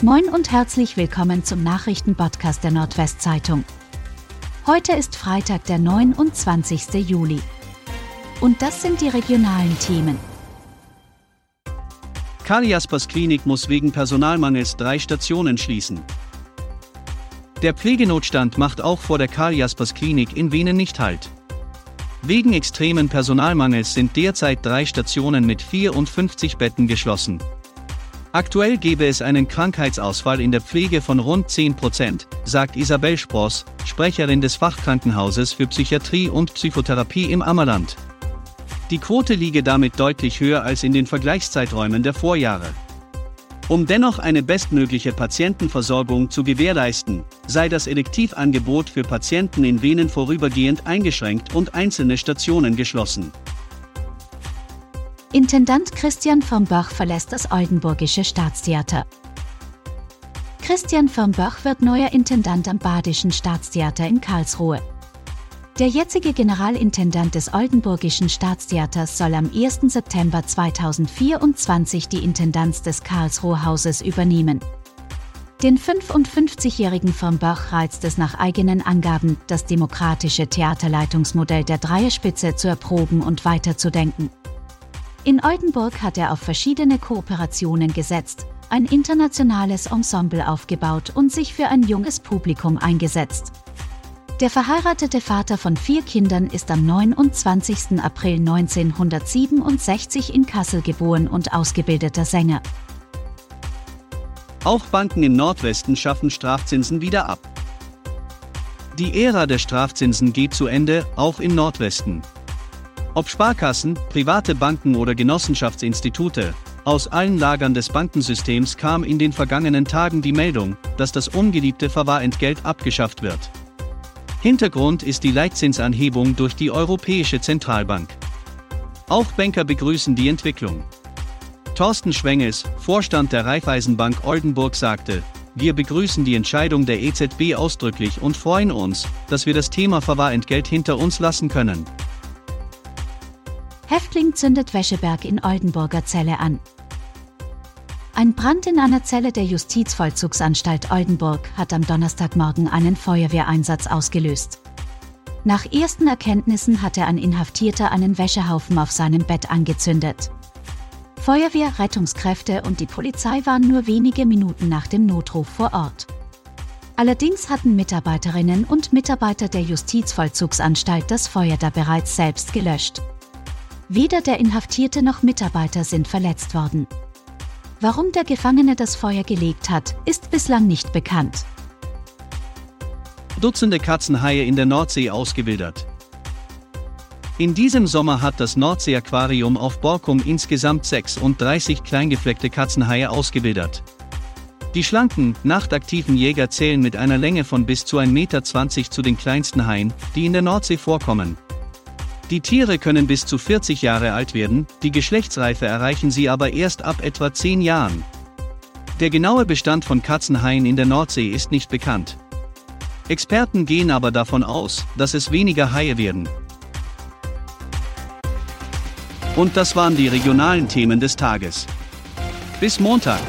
Moin und herzlich willkommen zum Nachrichtenpodcast der Nordwestzeitung. Heute ist Freitag, der 29. Juli. Und das sind die regionalen Themen. Karl Jaspers Klinik muss wegen Personalmangels drei Stationen schließen. Der Pflegenotstand macht auch vor der Karl Jaspers Klinik in Wenen nicht Halt. Wegen extremen Personalmangels sind derzeit drei Stationen mit 54 Betten geschlossen. Aktuell gäbe es einen Krankheitsausfall in der Pflege von rund 10 Prozent, sagt Isabel Spross, Sprecherin des Fachkrankenhauses für Psychiatrie und Psychotherapie im Ammerland. Die Quote liege damit deutlich höher als in den Vergleichszeiträumen der Vorjahre. Um dennoch eine bestmögliche Patientenversorgung zu gewährleisten, sei das Elektivangebot für Patienten in Venen vorübergehend eingeschränkt und einzelne Stationen geschlossen. Intendant Christian vom Bach verlässt das Oldenburgische Staatstheater. Christian vom Bach wird neuer Intendant am Badischen Staatstheater in Karlsruhe. Der jetzige Generalintendant des Oldenburgischen Staatstheaters soll am 1. September 2024 die Intendanz des Karlsruher Hauses übernehmen. Den 55-jährigen vom Bach reizt es nach eigenen Angaben, das demokratische Theaterleitungsmodell der Dreierspitze zu erproben und weiterzudenken. In Oldenburg hat er auf verschiedene Kooperationen gesetzt, ein internationales Ensemble aufgebaut und sich für ein junges Publikum eingesetzt. Der verheiratete Vater von vier Kindern ist am 29. April 1967 in Kassel geboren und ausgebildeter Sänger. Auch Banken im Nordwesten schaffen Strafzinsen wieder ab. Die Ära der Strafzinsen geht zu Ende, auch im Nordwesten. Ob Sparkassen, private Banken oder Genossenschaftsinstitute, aus allen Lagern des Bankensystems kam in den vergangenen Tagen die Meldung, dass das ungeliebte Verwahrentgelt abgeschafft wird. Hintergrund ist die Leitzinsanhebung durch die Europäische Zentralbank. Auch Banker begrüßen die Entwicklung. Thorsten Schwenges, Vorstand der Raiffeisenbank Oldenburg sagte, wir begrüßen die Entscheidung der EZB ausdrücklich und freuen uns, dass wir das Thema Verwahrentgelt hinter uns lassen können. Häftling zündet Wäscheberg in Oldenburger Zelle an. Ein Brand in einer Zelle der Justizvollzugsanstalt Oldenburg hat am Donnerstagmorgen einen Feuerwehreinsatz ausgelöst. Nach ersten Erkenntnissen hatte ein Inhaftierter einen Wäschehaufen auf seinem Bett angezündet. Feuerwehr, Rettungskräfte und die Polizei waren nur wenige Minuten nach dem Notruf vor Ort. Allerdings hatten Mitarbeiterinnen und Mitarbeiter der Justizvollzugsanstalt das Feuer da bereits selbst gelöscht. Weder der Inhaftierte noch Mitarbeiter sind verletzt worden. Warum der Gefangene das Feuer gelegt hat, ist bislang nicht bekannt. Dutzende Katzenhaie in der Nordsee ausgewildert. In diesem Sommer hat das Nordsee-Aquarium auf Borkum insgesamt 36 kleingefleckte Katzenhaie ausgewildert. Die schlanken, nachtaktiven Jäger zählen mit einer Länge von bis zu 1,20 Meter zu den kleinsten Haien, die in der Nordsee vorkommen. Die Tiere können bis zu 40 Jahre alt werden, die Geschlechtsreife erreichen sie aber erst ab etwa 10 Jahren. Der genaue Bestand von Katzenhaien in der Nordsee ist nicht bekannt. Experten gehen aber davon aus, dass es weniger Haie werden. Und das waren die regionalen Themen des Tages. Bis Montag.